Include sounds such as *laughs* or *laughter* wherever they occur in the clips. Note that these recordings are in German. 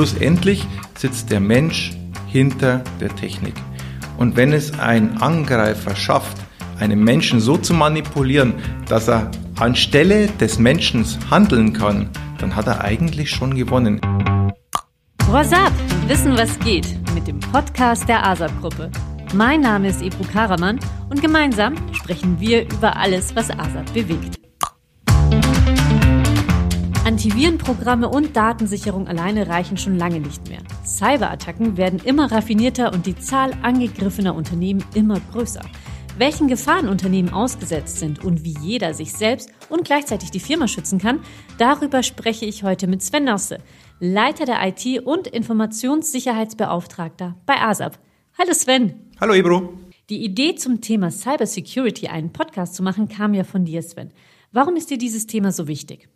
schlussendlich sitzt der Mensch hinter der Technik. Und wenn es ein Angreifer schafft, einen Menschen so zu manipulieren, dass er anstelle des Menschen handeln kann, dann hat er eigentlich schon gewonnen. What's up? Wissen, was geht mit dem Podcast der ASAP-Gruppe. Mein Name ist Ebru Karaman und gemeinsam sprechen wir über alles, was ASAP bewegt. Antivirenprogramme und Datensicherung alleine reichen schon lange nicht mehr. Cyberattacken werden immer raffinierter und die Zahl angegriffener Unternehmen immer größer. Welchen Gefahren Unternehmen ausgesetzt sind und wie jeder sich selbst und gleichzeitig die Firma schützen kann, darüber spreche ich heute mit Sven Nosse, Leiter der IT- und Informationssicherheitsbeauftragter bei ASAP. Hallo Sven. Hallo Ebro. Die Idee zum Thema Cybersecurity, einen Podcast zu machen, kam ja von dir, Sven. Warum ist dir dieses Thema so wichtig?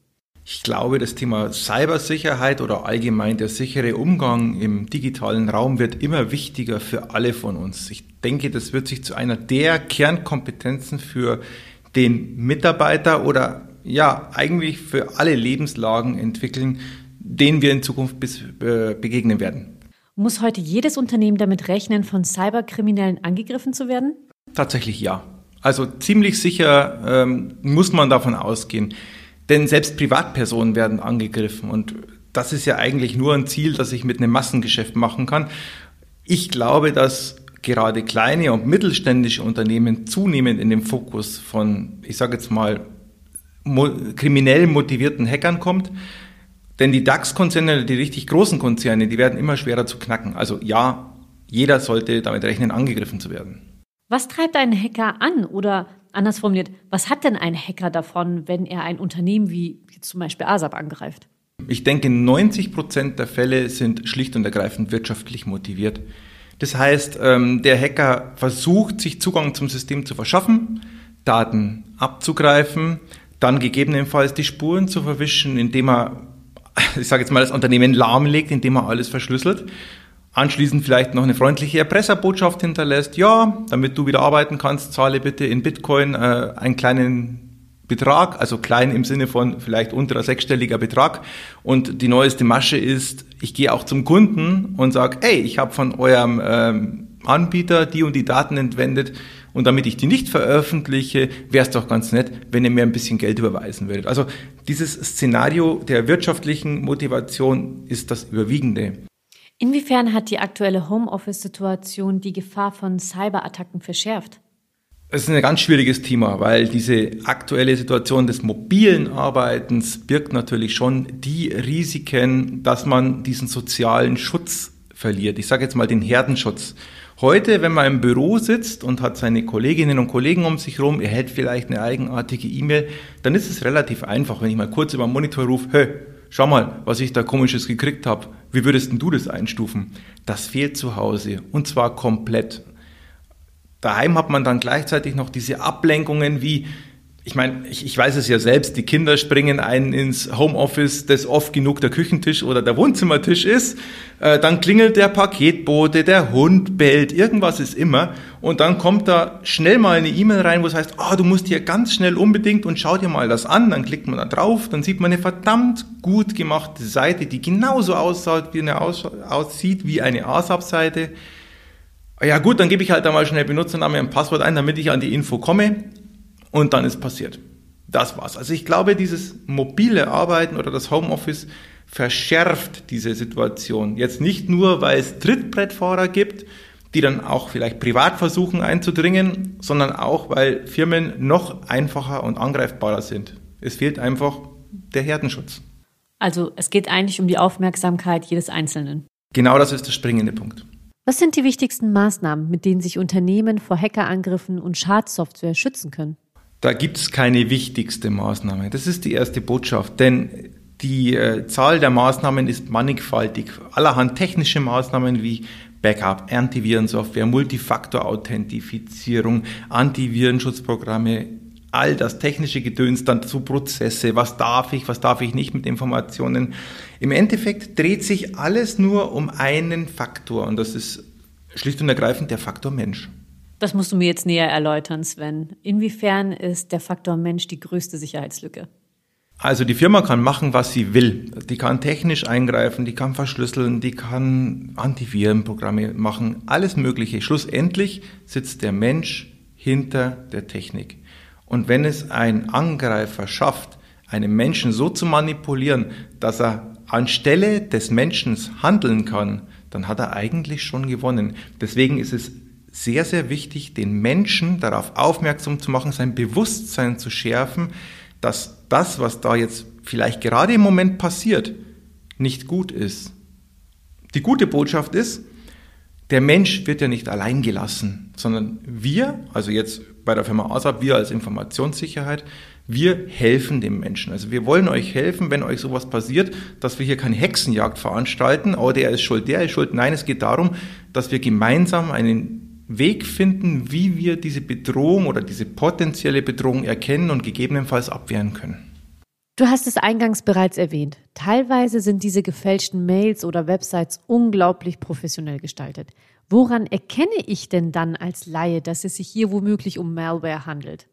Ich glaube, das Thema Cybersicherheit oder allgemein der sichere Umgang im digitalen Raum wird immer wichtiger für alle von uns. Ich denke, das wird sich zu einer der Kernkompetenzen für den Mitarbeiter oder ja, eigentlich für alle Lebenslagen entwickeln, denen wir in Zukunft bis, äh, begegnen werden. Muss heute jedes Unternehmen damit rechnen, von Cyberkriminellen angegriffen zu werden? Tatsächlich ja. Also ziemlich sicher ähm, muss man davon ausgehen. Denn selbst Privatpersonen werden angegriffen und das ist ja eigentlich nur ein Ziel, das ich mit einem Massengeschäft machen kann. Ich glaube, dass gerade kleine und mittelständische Unternehmen zunehmend in den Fokus von, ich sage jetzt mal, mo kriminell motivierten Hackern kommt. Denn die DAX-Konzerne, die richtig großen Konzerne, die werden immer schwerer zu knacken. Also ja, jeder sollte damit rechnen, angegriffen zu werden. Was treibt einen Hacker an oder Anders formuliert, was hat denn ein Hacker davon, wenn er ein Unternehmen wie zum Beispiel ASAP angreift? Ich denke, 90 Prozent der Fälle sind schlicht und ergreifend wirtschaftlich motiviert. Das heißt, ähm, der Hacker versucht, sich Zugang zum System zu verschaffen, Daten abzugreifen, dann gegebenenfalls die Spuren zu verwischen, indem er, *laughs* ich sage jetzt mal, das Unternehmen lahmlegt, indem er alles verschlüsselt anschließend vielleicht noch eine freundliche Erpresserbotschaft hinterlässt, ja, damit du wieder arbeiten kannst, zahle bitte in Bitcoin äh, einen kleinen Betrag, also klein im Sinne von vielleicht unterer sechsstelliger Betrag. Und die neueste Masche ist, ich gehe auch zum Kunden und sage, hey, ich habe von eurem ähm, Anbieter die und die Daten entwendet und damit ich die nicht veröffentliche, wäre es doch ganz nett, wenn ihr mir ein bisschen Geld überweisen würdet. Also dieses Szenario der wirtschaftlichen Motivation ist das Überwiegende. Inwiefern hat die aktuelle Homeoffice-Situation die Gefahr von Cyberattacken verschärft? Es ist ein ganz schwieriges Thema, weil diese aktuelle Situation des mobilen Arbeitens birgt natürlich schon die Risiken, dass man diesen sozialen Schutz verliert. Ich sage jetzt mal den Herdenschutz. Heute, wenn man im Büro sitzt und hat seine Kolleginnen und Kollegen um sich herum, erhält vielleicht eine eigenartige E-Mail, dann ist es relativ einfach, wenn ich mal kurz über den Monitor rufe, schau mal, was ich da komisches gekriegt habe. Wie würdest denn du das einstufen? Das fehlt zu Hause und zwar komplett. Daheim hat man dann gleichzeitig noch diese Ablenkungen wie ich meine, ich, ich weiß es ja selbst, die Kinder springen ein ins Homeoffice, das oft genug der Küchentisch oder der Wohnzimmertisch ist. Äh, dann klingelt der Paketbote, der Hund bellt, irgendwas ist immer. Und dann kommt da schnell mal eine E-Mail rein, wo es heißt, oh, du musst hier ganz schnell unbedingt und schau dir mal das an. Dann klickt man da drauf, dann sieht man eine verdammt gut gemachte Seite, die genauso aussieht wie eine, aussieht wie eine ASAP-Seite. Ja gut, dann gebe ich halt da mal schnell Benutzername und Passwort ein, damit ich an die Info komme und dann ist passiert. Das war's. Also ich glaube, dieses mobile Arbeiten oder das Homeoffice verschärft diese Situation. Jetzt nicht nur, weil es Trittbrettfahrer gibt, die dann auch vielleicht privat versuchen einzudringen, sondern auch, weil Firmen noch einfacher und angreifbarer sind. Es fehlt einfach der Herdenschutz. Also es geht eigentlich um die Aufmerksamkeit jedes Einzelnen. Genau das ist der springende Punkt. Was sind die wichtigsten Maßnahmen, mit denen sich Unternehmen vor Hackerangriffen und Schadsoftware schützen können? Da gibt es keine wichtigste Maßnahme. Das ist die erste Botschaft, denn die äh, Zahl der Maßnahmen ist mannigfaltig. Allerhand technische Maßnahmen wie Backup, Antivirensoftware, Multifaktor-Authentifizierung, Antivirenschutzprogramme, all das technische Gedöns, dann zu Prozesse, was darf ich, was darf ich nicht mit Informationen. Im Endeffekt dreht sich alles nur um einen Faktor und das ist schlicht und ergreifend der Faktor Mensch. Das musst du mir jetzt näher erläutern, Sven. Inwiefern ist der Faktor Mensch die größte Sicherheitslücke? Also die Firma kann machen, was sie will. Die kann technisch eingreifen, die kann verschlüsseln, die kann Antivirenprogramme machen, alles Mögliche. Schlussendlich sitzt der Mensch hinter der Technik. Und wenn es ein Angreifer schafft, einen Menschen so zu manipulieren, dass er anstelle des Menschen handeln kann, dann hat er eigentlich schon gewonnen. Deswegen ist es sehr, sehr wichtig, den Menschen darauf aufmerksam zu machen, sein Bewusstsein zu schärfen, dass das, was da jetzt vielleicht gerade im Moment passiert, nicht gut ist. Die gute Botschaft ist, der Mensch wird ja nicht allein gelassen, sondern wir, also jetzt bei der Firma ASAP, wir als Informationssicherheit, wir helfen dem Menschen. Also wir wollen euch helfen, wenn euch sowas passiert, dass wir hier keine Hexenjagd veranstalten, oh, der ist schuld, der ist schuld. Nein, es geht darum, dass wir gemeinsam einen Weg finden, wie wir diese Bedrohung oder diese potenzielle Bedrohung erkennen und gegebenenfalls abwehren können. Du hast es eingangs bereits erwähnt. Teilweise sind diese gefälschten Mails oder Websites unglaublich professionell gestaltet. Woran erkenne ich denn dann als Laie, dass es sich hier womöglich um Malware handelt?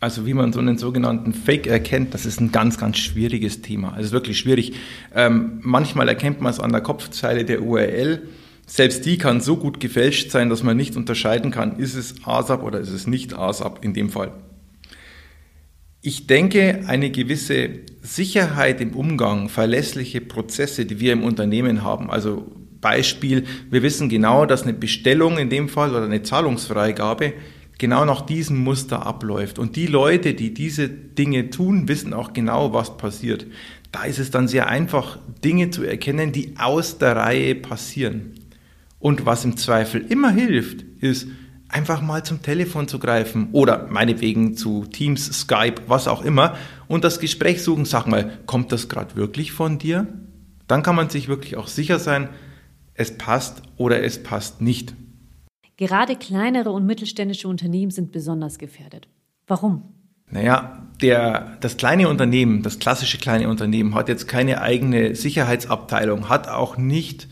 Also wie man so einen sogenannten Fake erkennt, das ist ein ganz, ganz schwieriges Thema. Also wirklich schwierig. Ähm, manchmal erkennt man es an der Kopfzeile der URL. Selbst die kann so gut gefälscht sein, dass man nicht unterscheiden kann, ist es ASAP oder ist es nicht ASAP in dem Fall. Ich denke, eine gewisse Sicherheit im Umgang, verlässliche Prozesse, die wir im Unternehmen haben, also Beispiel, wir wissen genau, dass eine Bestellung in dem Fall oder eine Zahlungsfreigabe genau nach diesem Muster abläuft. Und die Leute, die diese Dinge tun, wissen auch genau, was passiert. Da ist es dann sehr einfach, Dinge zu erkennen, die aus der Reihe passieren. Und was im Zweifel immer hilft, ist einfach mal zum Telefon zu greifen oder meinetwegen zu Teams, Skype, was auch immer und das Gespräch suchen. Sag mal, kommt das gerade wirklich von dir? Dann kann man sich wirklich auch sicher sein, es passt oder es passt nicht. Gerade kleinere und mittelständische Unternehmen sind besonders gefährdet. Warum? Naja, der, das kleine Unternehmen, das klassische kleine Unternehmen hat jetzt keine eigene Sicherheitsabteilung, hat auch nicht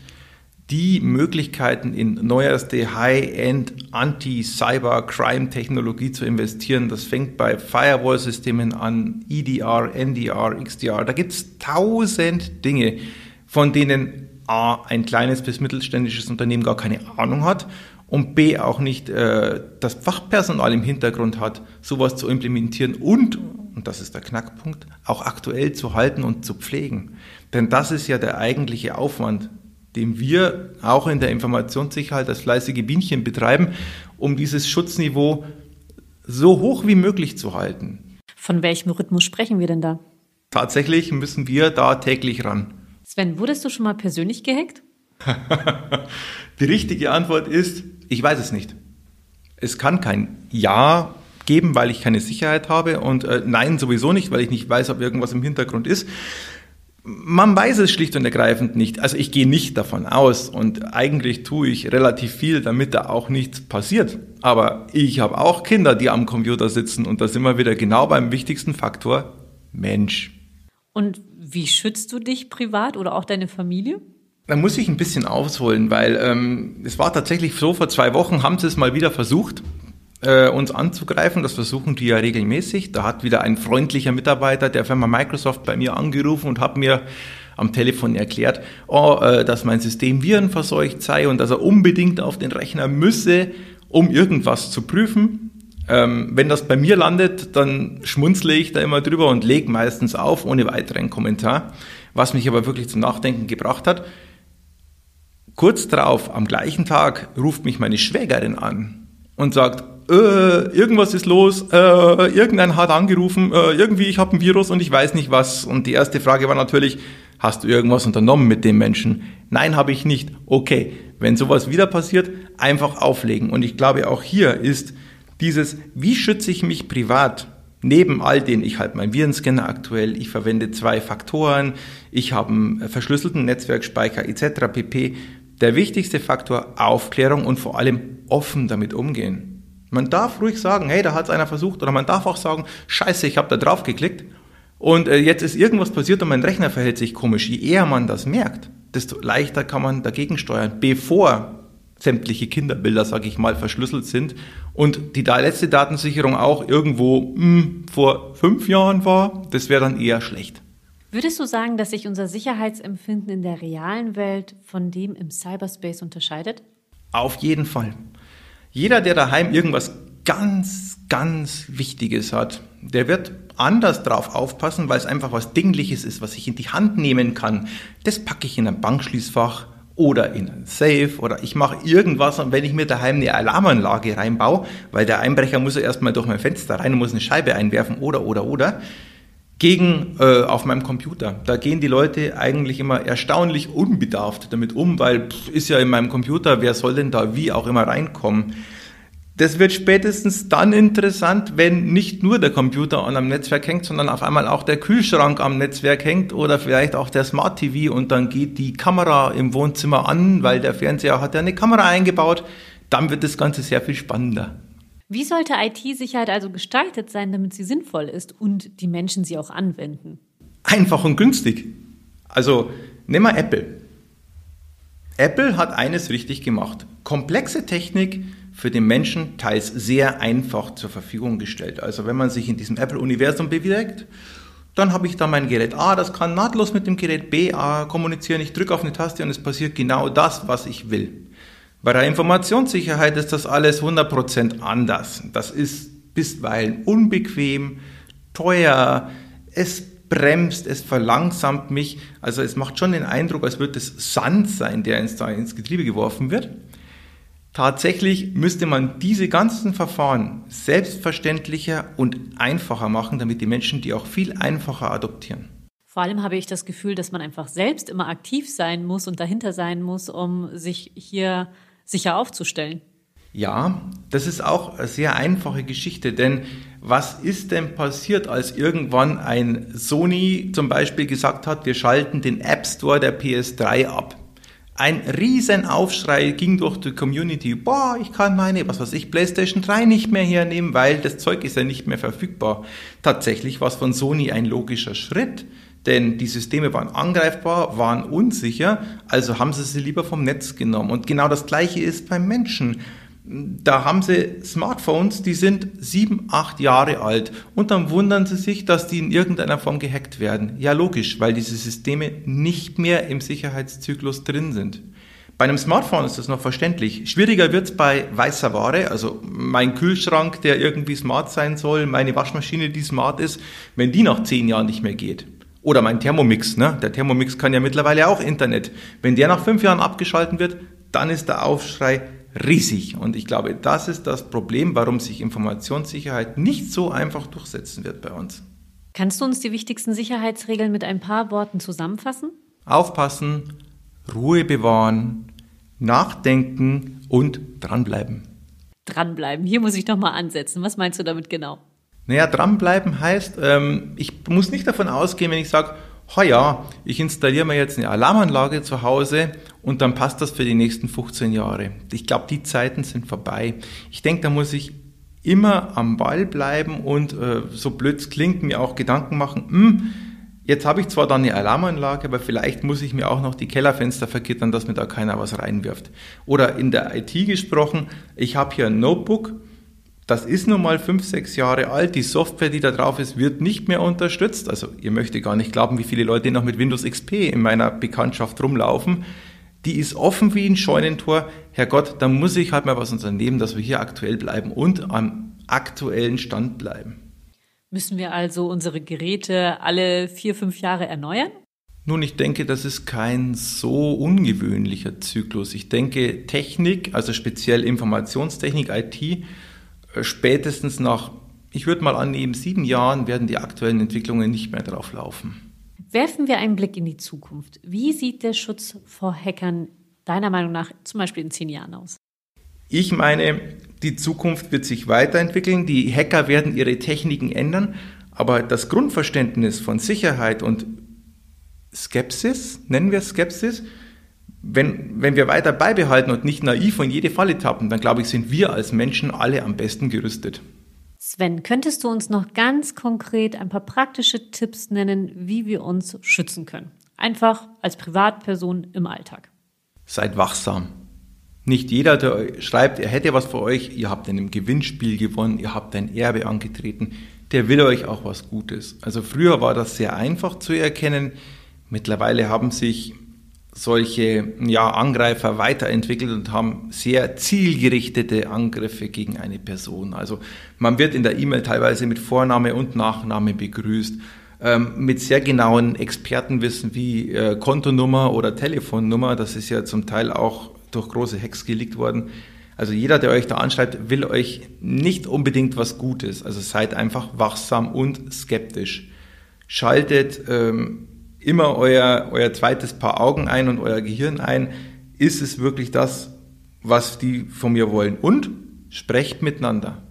die Möglichkeiten in neuerste High-End Anti-Cyber-Crime-Technologie zu investieren. Das fängt bei Firewall-Systemen an, EDR, NDR, XDR. Da gibt es tausend Dinge, von denen A, ein kleines bis mittelständisches Unternehmen gar keine Ahnung hat und B auch nicht äh, das Fachpersonal im Hintergrund hat, sowas zu implementieren und, und das ist der Knackpunkt, auch aktuell zu halten und zu pflegen. Denn das ist ja der eigentliche Aufwand, den wir auch in der Informationssicherheit als fleißige Bienchen betreiben, um dieses Schutzniveau so hoch wie möglich zu halten. Von welchem Rhythmus sprechen wir denn da? Tatsächlich müssen wir da täglich ran. Sven, wurdest du schon mal persönlich gehackt? *laughs* Die richtige Antwort ist, ich weiß es nicht. Es kann kein Ja geben, weil ich keine Sicherheit habe und äh, Nein sowieso nicht, weil ich nicht weiß, ob irgendwas im Hintergrund ist. Man weiß es schlicht und ergreifend nicht. Also ich gehe nicht davon aus und eigentlich tue ich relativ viel, damit da auch nichts passiert. Aber ich habe auch Kinder, die am Computer sitzen und da sind wir wieder genau beim wichtigsten Faktor Mensch. Und wie schützt du dich privat oder auch deine Familie? Da muss ich ein bisschen ausholen, weil ähm, es war tatsächlich so, vor zwei Wochen haben sie es mal wieder versucht, äh, uns anzugreifen. Das versuchen die ja regelmäßig. Da hat wieder ein freundlicher Mitarbeiter der Firma Microsoft bei mir angerufen und hat mir am Telefon erklärt, oh, äh, dass mein System virenverseucht sei und dass er unbedingt auf den Rechner müsse, um irgendwas zu prüfen. Ähm, wenn das bei mir landet, dann schmunzle ich da immer drüber und lege meistens auf, ohne weiteren Kommentar. Was mich aber wirklich zum Nachdenken gebracht hat, Kurz darauf, am gleichen Tag, ruft mich meine Schwägerin an und sagt, äh, irgendwas ist los, äh, irgendein hat angerufen, äh, irgendwie ich habe ein Virus und ich weiß nicht was. Und die erste Frage war natürlich, hast du irgendwas unternommen mit dem Menschen? Nein, habe ich nicht. Okay, wenn sowas wieder passiert, einfach auflegen. Und ich glaube, auch hier ist dieses, wie schütze ich mich privat? Neben all den, ich halte meinen Virenscanner aktuell, ich verwende zwei Faktoren, ich habe einen verschlüsselten Netzwerkspeicher etc. pp der wichtigste Faktor Aufklärung und vor allem offen damit umgehen. Man darf ruhig sagen, hey, da hat es einer versucht, oder man darf auch sagen, scheiße, ich habe da drauf geklickt und äh, jetzt ist irgendwas passiert und mein Rechner verhält sich komisch. Je eher man das merkt, desto leichter kann man dagegen steuern, bevor sämtliche Kinderbilder, sage ich mal, verschlüsselt sind und die letzte Datensicherung auch irgendwo mh, hm, vor fünf Jahren war, das wäre dann eher schlecht. Würdest du sagen, dass sich unser Sicherheitsempfinden in der realen Welt von dem im Cyberspace unterscheidet? Auf jeden Fall. Jeder, der daheim irgendwas ganz, ganz Wichtiges hat, der wird anders drauf aufpassen, weil es einfach was Dingliches ist, was ich in die Hand nehmen kann. Das packe ich in ein Bankschließfach oder in ein Safe oder ich mache irgendwas und wenn ich mir daheim eine Alarmanlage reinbaue, weil der Einbrecher muss ja erstmal durch mein Fenster rein und muss eine Scheibe einwerfen oder oder oder gegen äh, auf meinem Computer. Da gehen die Leute eigentlich immer erstaunlich unbedarft damit um, weil pff, ist ja in meinem Computer, wer soll denn da wie auch immer reinkommen? Das wird spätestens dann interessant, wenn nicht nur der Computer an einem Netzwerk hängt, sondern auf einmal auch der Kühlschrank am Netzwerk hängt oder vielleicht auch der Smart TV und dann geht die Kamera im Wohnzimmer an, weil der Fernseher hat ja eine Kamera eingebaut. Dann wird das Ganze sehr viel spannender. Wie sollte IT-Sicherheit also gestaltet sein, damit sie sinnvoll ist und die Menschen sie auch anwenden? Einfach und günstig. Also nehmen wir Apple. Apple hat eines richtig gemacht. Komplexe Technik für den Menschen teils sehr einfach zur Verfügung gestellt. Also wenn man sich in diesem Apple-Universum bewegt, dann habe ich da mein Gerät A, das kann nahtlos mit dem Gerät B A kommunizieren. Ich drücke auf eine Taste und es passiert genau das, was ich will. Bei der Informationssicherheit ist das alles 100% anders. Das ist bisweilen unbequem, teuer, es bremst, es verlangsamt mich. Also es macht schon den Eindruck, als würde es Sand sein, der ins, ins Getriebe geworfen wird. Tatsächlich müsste man diese ganzen Verfahren selbstverständlicher und einfacher machen, damit die Menschen die auch viel einfacher adoptieren. Vor allem habe ich das Gefühl, dass man einfach selbst immer aktiv sein muss und dahinter sein muss, um sich hier sicher aufzustellen. Ja, das ist auch eine sehr einfache Geschichte, denn was ist denn passiert, als irgendwann ein Sony zum Beispiel gesagt hat, wir schalten den App Store der PS3 ab? Ein riesen Aufschrei ging durch die Community. Boah, ich kann meine, was weiß ich, PlayStation 3 nicht mehr hernehmen, weil das Zeug ist ja nicht mehr verfügbar. Tatsächlich war es von Sony ein logischer Schritt, denn die Systeme waren angreifbar, waren unsicher, also haben sie sie lieber vom Netz genommen. Und genau das Gleiche ist beim Menschen da haben sie Smartphones, die sind sieben, acht Jahre alt und dann wundern sie sich, dass die in irgendeiner Form gehackt werden. Ja, logisch, weil diese Systeme nicht mehr im Sicherheitszyklus drin sind. Bei einem Smartphone ist das noch verständlich. Schwieriger wird es bei weißer Ware, also mein Kühlschrank, der irgendwie smart sein soll, meine Waschmaschine, die smart ist, wenn die nach zehn Jahren nicht mehr geht. Oder mein Thermomix, ne? Der Thermomix kann ja mittlerweile auch Internet. Wenn der nach fünf Jahren abgeschalten wird, dann ist der Aufschrei riesig. Und ich glaube, das ist das Problem, warum sich Informationssicherheit nicht so einfach durchsetzen wird bei uns. Kannst du uns die wichtigsten Sicherheitsregeln mit ein paar Worten zusammenfassen? Aufpassen, Ruhe bewahren, nachdenken und dranbleiben. Dranbleiben, hier muss ich noch mal ansetzen. Was meinst du damit genau? Naja, dranbleiben heißt, ähm, ich muss nicht davon ausgehen, wenn ich sage, ja, ich installiere mir jetzt eine Alarmanlage zu Hause und dann passt das für die nächsten 15 Jahre. Ich glaube, die Zeiten sind vorbei. Ich denke, da muss ich immer am Ball bleiben und äh, so blöd es klingt, mir auch Gedanken machen, hm, jetzt habe ich zwar da eine Alarmanlage, aber vielleicht muss ich mir auch noch die Kellerfenster vergittern, dass mir da keiner was reinwirft. Oder in der IT gesprochen, ich habe hier ein Notebook, das ist nun mal fünf, sechs Jahre alt. Die Software, die da drauf ist, wird nicht mehr unterstützt. Also ihr möchtet gar nicht glauben, wie viele Leute noch mit Windows XP in meiner Bekanntschaft rumlaufen. Die ist offen wie ein Scheunentor. Herrgott, da muss ich halt mal was unternehmen, dass wir hier aktuell bleiben und am aktuellen Stand bleiben. Müssen wir also unsere Geräte alle vier, fünf Jahre erneuern? Nun, ich denke, das ist kein so ungewöhnlicher Zyklus. Ich denke, Technik, also speziell Informationstechnik, IT, spätestens nach, ich würde mal annehmen, sieben Jahren werden die aktuellen Entwicklungen nicht mehr drauf laufen. Werfen wir einen Blick in die Zukunft. Wie sieht der Schutz vor Hackern deiner Meinung nach zum Beispiel in zehn Jahren aus? Ich meine, die Zukunft wird sich weiterentwickeln, die Hacker werden ihre Techniken ändern, aber das Grundverständnis von Sicherheit und Skepsis, nennen wir Skepsis, wenn, wenn wir weiter beibehalten und nicht naiv in jede Falle tappen, dann glaube ich, sind wir als Menschen alle am besten gerüstet. Sven, könntest du uns noch ganz konkret ein paar praktische Tipps nennen, wie wir uns schützen können? Einfach als Privatperson im Alltag. Seid wachsam. Nicht jeder, der schreibt, er hätte was für euch, ihr habt in einem Gewinnspiel gewonnen, ihr habt ein Erbe angetreten, der will euch auch was Gutes. Also früher war das sehr einfach zu erkennen. Mittlerweile haben sich solche ja, Angreifer weiterentwickelt und haben sehr zielgerichtete Angriffe gegen eine Person. Also man wird in der E-Mail teilweise mit Vorname und Nachname begrüßt, ähm, mit sehr genauen Expertenwissen wie äh, Kontonummer oder Telefonnummer. Das ist ja zum Teil auch durch große Hacks geleakt worden. Also jeder, der euch da anschreibt, will euch nicht unbedingt was Gutes. Also seid einfach wachsam und skeptisch. Schaltet ähm, immer euer, euer zweites Paar Augen ein und euer Gehirn ein. Ist es wirklich das, was die von mir wollen? Und sprecht miteinander.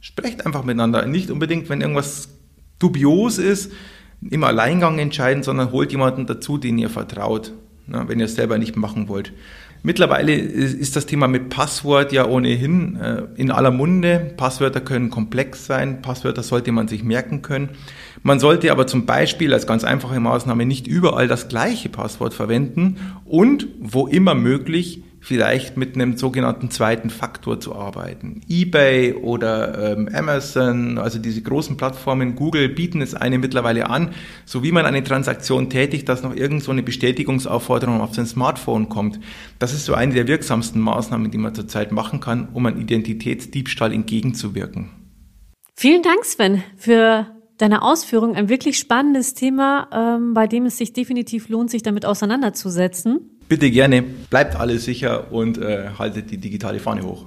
Sprecht einfach miteinander. Nicht unbedingt, wenn irgendwas dubios ist, im Alleingang entscheiden, sondern holt jemanden dazu, den ihr vertraut, ne, wenn ihr es selber nicht machen wollt. Mittlerweile ist das Thema mit Passwort ja ohnehin äh, in aller Munde. Passwörter können komplex sein, Passwörter sollte man sich merken können. Man sollte aber zum Beispiel als ganz einfache Maßnahme nicht überall das gleiche Passwort verwenden und wo immer möglich vielleicht mit einem sogenannten zweiten Faktor zu arbeiten. eBay oder ähm, Amazon, also diese großen Plattformen, Google bieten es einem mittlerweile an, so wie man eine Transaktion tätigt, dass noch irgend so eine Bestätigungsaufforderung auf sein Smartphone kommt. Das ist so eine der wirksamsten Maßnahmen, die man zurzeit machen kann, um einem Identitätsdiebstahl entgegenzuwirken. Vielen Dank, Sven, für deine Ausführung. Ein wirklich spannendes Thema, ähm, bei dem es sich definitiv lohnt, sich damit auseinanderzusetzen. Bitte gerne, bleibt alle sicher und äh, haltet die digitale Fahne hoch.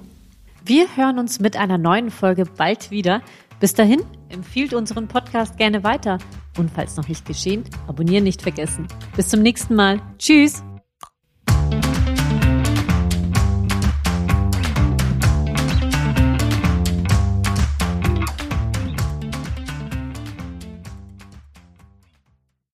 Wir hören uns mit einer neuen Folge bald wieder. Bis dahin, empfiehlt unseren Podcast gerne weiter. Und falls noch nicht geschehen, abonnieren nicht vergessen. Bis zum nächsten Mal. Tschüss!